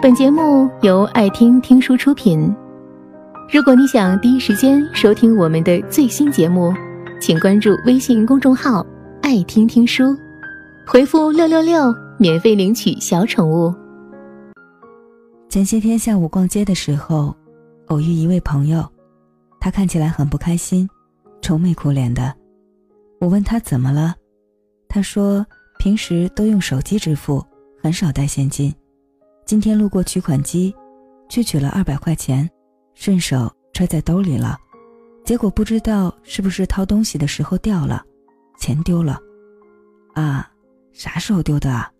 本节目由爱听听书出品。如果你想第一时间收听我们的最新节目，请关注微信公众号“爱听听书”，回复“六六六”免费领取小宠物。前些天下午逛街的时候，偶遇一位朋友，他看起来很不开心，愁眉苦脸的。我问他怎么了，他说平时都用手机支付，很少带现金。今天路过取款机，去取了二百块钱，顺手揣在兜里了，结果不知道是不是掏东西的时候掉了，钱丢了。啊，啥时候丢的啊？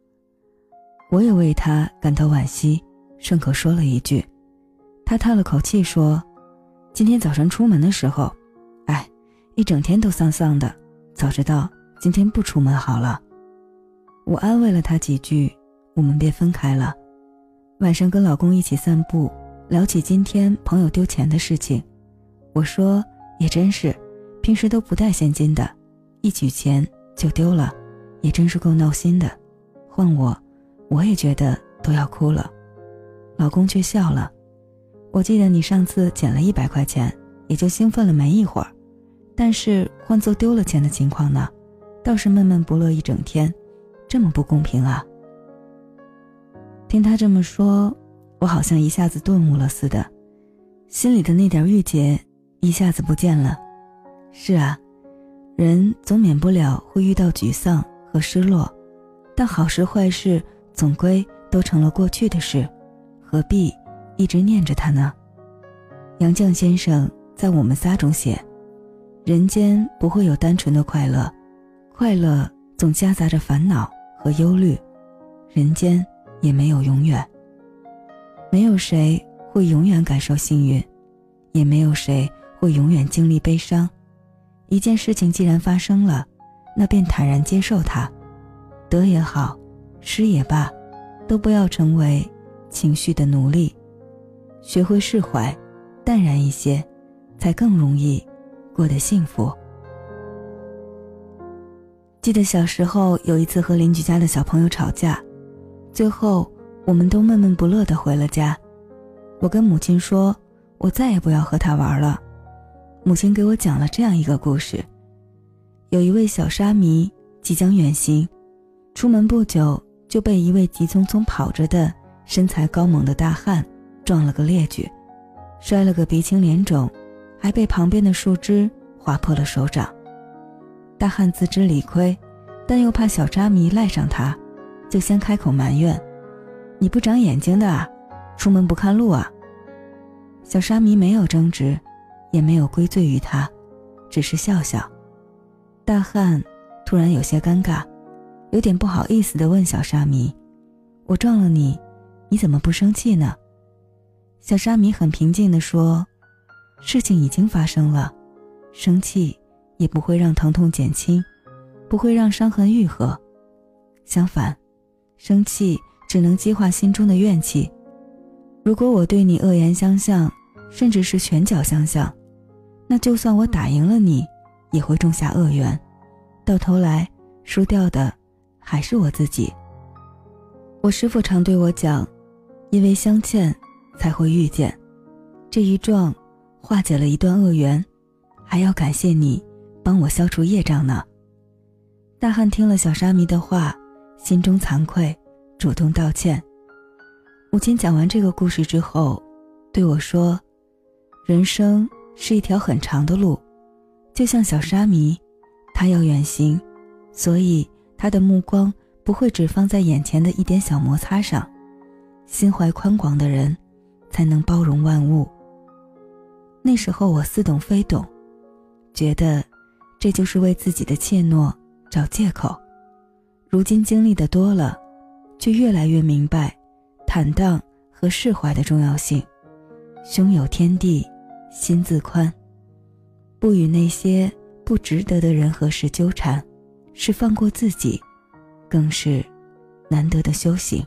我也为他感到惋惜。顺口说了一句，他叹了口气说：“今天早晨出门的时候，哎，一整天都丧丧的。早知道今天不出门好了。”我安慰了他几句，我们便分开了。晚上跟老公一起散步，聊起今天朋友丢钱的事情，我说：“也真是，平时都不带现金的，一取钱就丢了，也真是够闹心的。换我，我也觉得都要哭了。”老公却笑了。我记得你上次捡了一百块钱，也就兴奋了没一会儿，但是换做丢了钱的情况呢，倒是闷闷不乐一整天，这么不公平啊！听他这么说，我好像一下子顿悟了似的，心里的那点郁结一下子不见了。是啊，人总免不了会遇到沮丧和失落，但好事坏事总归都成了过去的事。何必一直念着他呢？杨绛先生在《我们仨》中写：“人间不会有单纯的快乐，快乐总夹杂着烦恼和忧虑。人间也没有永远，没有谁会永远感受幸运，也没有谁会永远经历悲伤。一件事情既然发生了，那便坦然接受它，得也好，失也罢，都不要成为。”情绪的奴隶，学会释怀，淡然一些，才更容易过得幸福。记得小时候有一次和邻居家的小朋友吵架，最后我们都闷闷不乐的回了家。我跟母亲说，我再也不要和他玩了。母亲给我讲了这样一个故事：有一位小沙弥即将远行，出门不久就被一位急匆匆跑着的。身材高猛的大汉撞了个趔趄，摔了个鼻青脸肿，还被旁边的树枝划破了手掌。大汉自知理亏，但又怕小沙弥赖上他，就先开口埋怨：“你不长眼睛的啊，出门不看路啊！”小沙弥没有争执，也没有归罪于他，只是笑笑。大汉突然有些尴尬，有点不好意思地问小沙弥：“我撞了你？”你怎么不生气呢？小沙弥很平静地说：“事情已经发生了，生气也不会让疼痛减轻，不会让伤痕愈合。相反，生气只能激化心中的怨气。如果我对你恶言相向，甚至是拳脚相向，那就算我打赢了你，也会种下恶缘，到头来输掉的还是我自己。”我师父常对我讲。因为相欠，才会遇见。这一撞，化解了一段恶缘，还要感谢你，帮我消除业障呢。大汉听了小沙弥的话，心中惭愧，主动道歉。母亲讲完这个故事之后，对我说：“人生是一条很长的路，就像小沙弥，他要远行，所以他的目光不会只放在眼前的一点小摩擦上。”心怀宽广的人，才能包容万物。那时候我似懂非懂，觉得这就是为自己的怯懦找借口。如今经历的多了，却越来越明白坦荡和释怀的重要性。胸有天地，心自宽。不与那些不值得的人和事纠缠，是放过自己，更是难得的修行。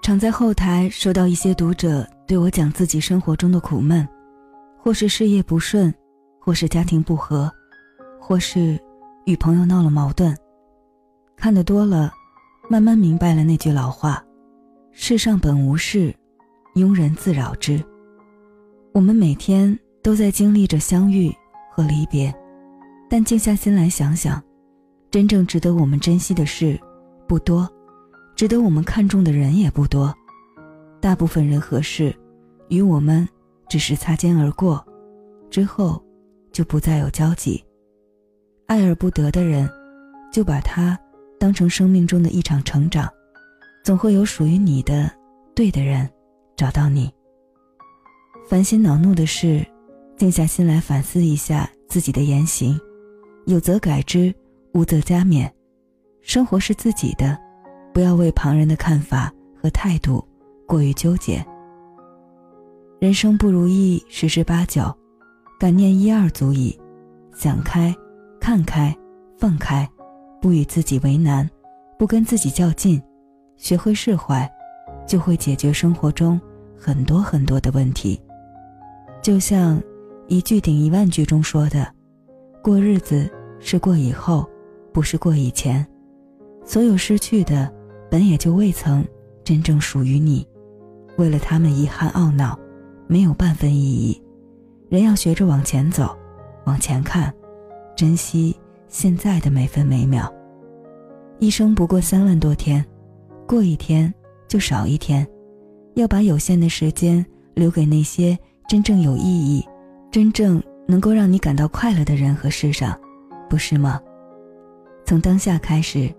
常在后台收到一些读者对我讲自己生活中的苦闷，或是事业不顺，或是家庭不和，或是与朋友闹了矛盾。看得多了，慢慢明白了那句老话：世上本无事，庸人自扰之。我们每天都在经历着相遇和离别，但静下心来想想，真正值得我们珍惜的事不多，值得我们看重的人也不多。大部分人和事，与我们只是擦肩而过，之后就不再有交集。爱而不得的人，就把他当成生命中的一场成长，总会有属于你的对的人找到你。烦心恼怒的事，静下心来反思一下自己的言行，有则改之，无则加勉。生活是自己的，不要为旁人的看法和态度过于纠结。人生不如意十之八九，感念一二足矣。想开。看开，放开，不与自己为难，不跟自己较劲，学会释怀，就会解决生活中很多很多的问题。就像一句顶一万句中说的：“过日子是过以后，不是过以前。所有失去的，本也就未曾真正属于你。为了他们遗憾懊恼，没有半分意义。人要学着往前走，往前看。”珍惜现在的每分每秒。一生不过三万多天，过一天就少一天，要把有限的时间留给那些真正有意义、真正能够让你感到快乐的人和事上，不是吗？从当下开始，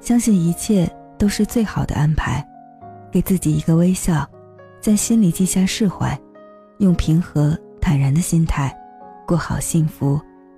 相信一切都是最好的安排，给自己一个微笑，在心里记下释怀，用平和坦然的心态，过好幸福。